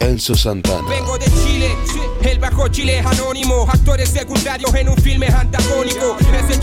Enzo Santana. Vengo de Chile, el bajo Chile es anónimo, actores secundarios en un filme antagónico.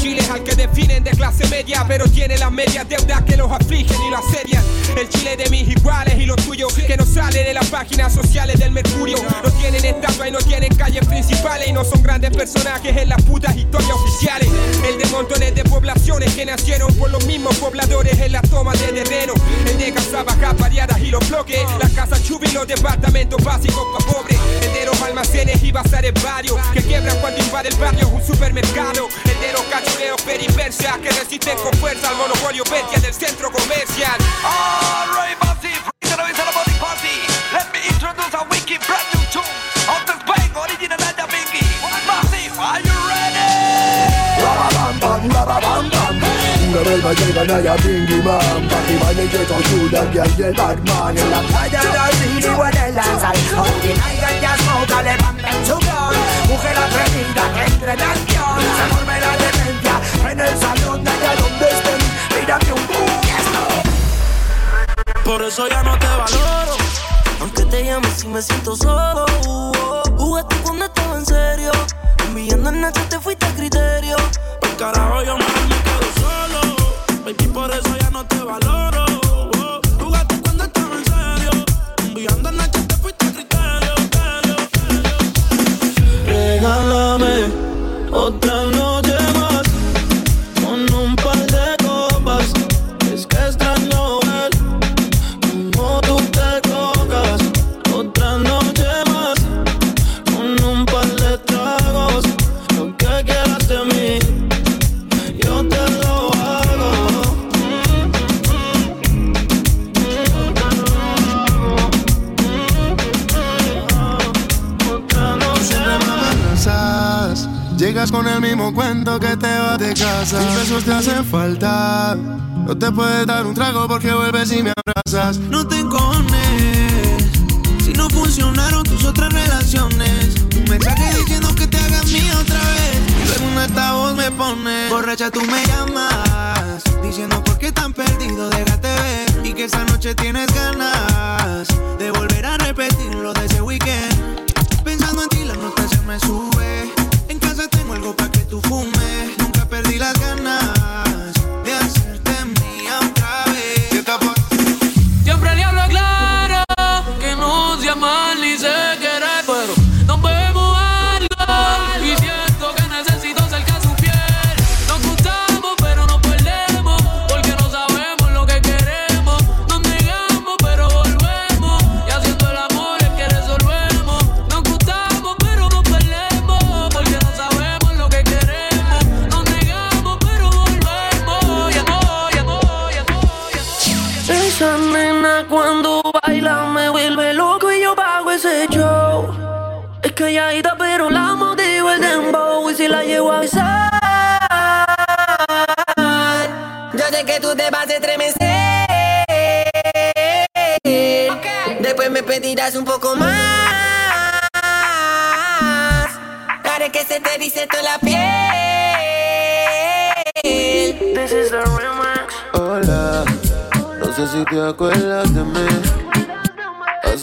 Chile es al que definen de clase media, pero tiene las medias deudas que los afligen y lo asedian. El Chile de mis iguales y los tuyos, que no sale de las páginas sociales del Mercurio. No tienen estatua y no tienen calles principales y no son grandes personajes en las putas historias oficiales. El de montones de poblaciones que nacieron por los mismos pobladores en las tomas de terreno. El de casas bajas variadas y los bloques, las casas chubi y los departamentos básicos pa' pobres. El de los almacenes y bazares varios que quiebran cuando invade el barrio un supermercado. Los cachureos periversias que resisten con fuerza al monopolio bestia del centro comercial. Alright, massive, it's a body party. Let me introduce a wicked brand new tune. Out of Spain, original and a biggie. Massive, are you ready? Bam bam Una belva llegan allá Bingy Man baile que con Julian y el del Batman En la playa del City o en el Lanzal. Aunque caigan ya smoke, levanten su gun Mujer atrevida que entre en acción. Se vuelve la demencia en el salón de allá donde estén. Mírame un boom Por eso ya no te valoro. Aunque te llame si me siento solo Jugaste cuando estaba con el mismo cuento que te vas de casa. Tus besos te hacen falta. No te puedes dar un trago porque vuelves y me abrazas. No te encones. Si no funcionaron tus otras relaciones. Un mensaje diciendo que te hagas mía otra vez. Y luego un altavoz me pone Borracha tú me llamas. Diciendo por qué tan perdido déjate ver. Y que esa noche tienes ganas calladita pero la motivo el dembow y si la llevo a besar. Yo sé que tú te vas a estremecer. Después me pedirás un poco más. Haré que se te dice toda la piel. This is the remix. Hola, no sé si te acuerdas de mí.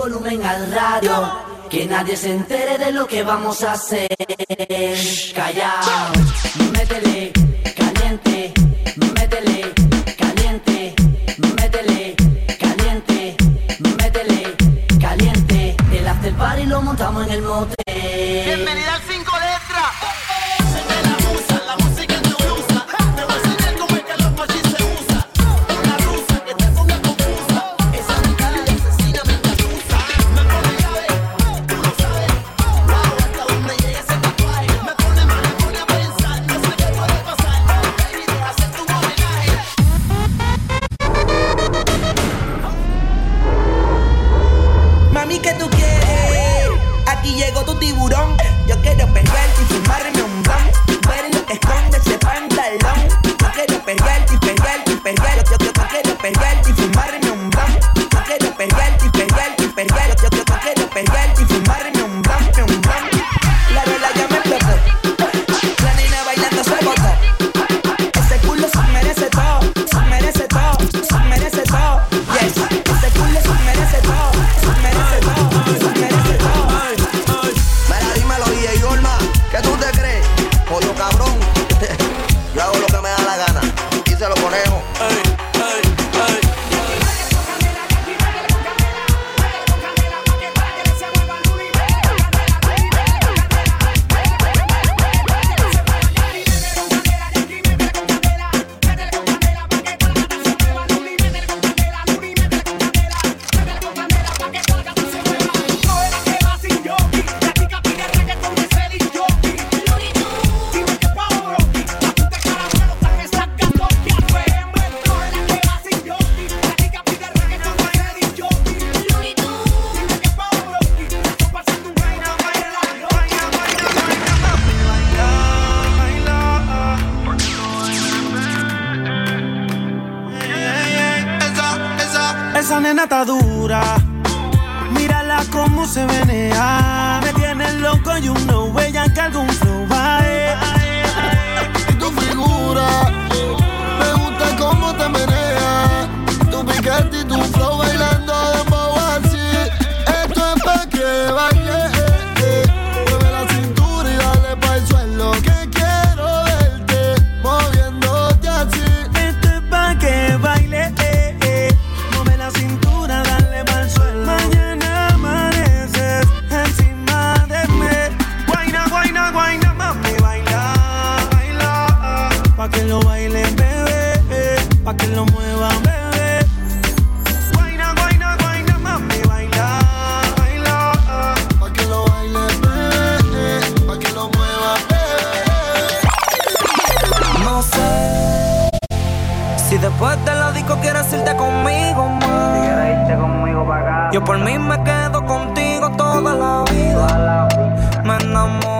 volumen al radio. Que nadie se entere de lo que vamos a hacer. Callao, métele. atadura. Mírala cómo se menea. Me tiene loco y uno huella que algún flow va. Eh. Tu figura, me gusta cómo te menea. Tu picante Pa' que lo baile, bebé. Pa' que lo mueva, bebé. Guayna, guayna, guayna, mami, baila, baila. Pa' que lo baile, bebé. Pa' que lo mueva, bebé. No sé si después de la disco quieres irte conmigo, más. Si quieres irte conmigo pa' acá. Yo por mí me quedo contigo toda la vida. Toda la vida. Me enamoro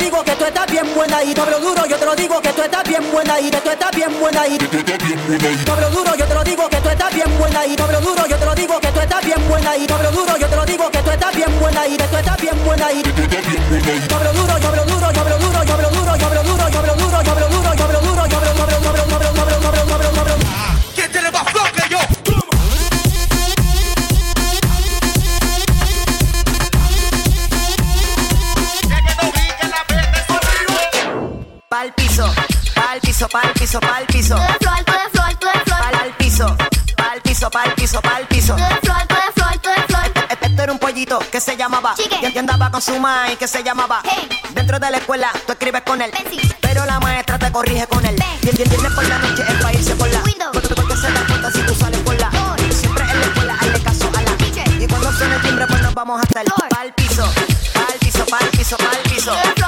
Digo que tú estás bien buena y doble duro, yo te lo digo que tú estás bien buena y que tú estás bien buena y doble duro, yo te lo digo que tú estás bien buena y doble duro, yo te lo digo que tú estás bien buena y doble duro, yo te lo digo que tú estás bien buena y que tú estás bien buena y doble duro, doble duro, piso, pa'l piso, pa'l piso. Tú de flor, tú de flor, tú de flor. Esto era un pollito que se llamaba Chique. y andaba con su mai que se llamaba Hey. Dentro de la escuela tú escribes con él. Pero la maestra te corrige con él Ben. Y el viernes por la noche es para irse por la Window. Porque, porque se da cuenta si tú sales por la. Siempre en la escuela hazle caso a la. Y cuando suene el timbre pues nos vamos hasta el. Pa'l piso, pa'l piso, pa'l piso, pa'l piso Tú de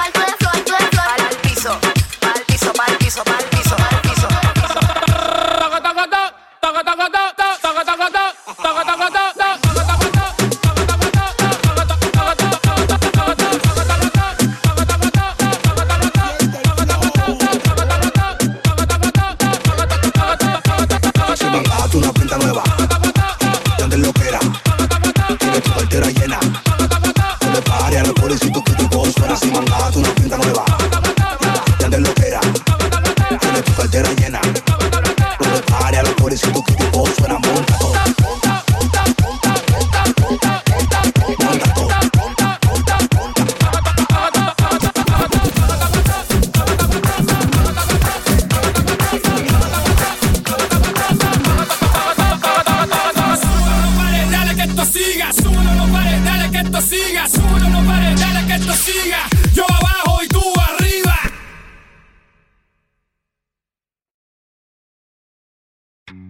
tu cartera llena. Se le pare a los policías que te cospara sin mandato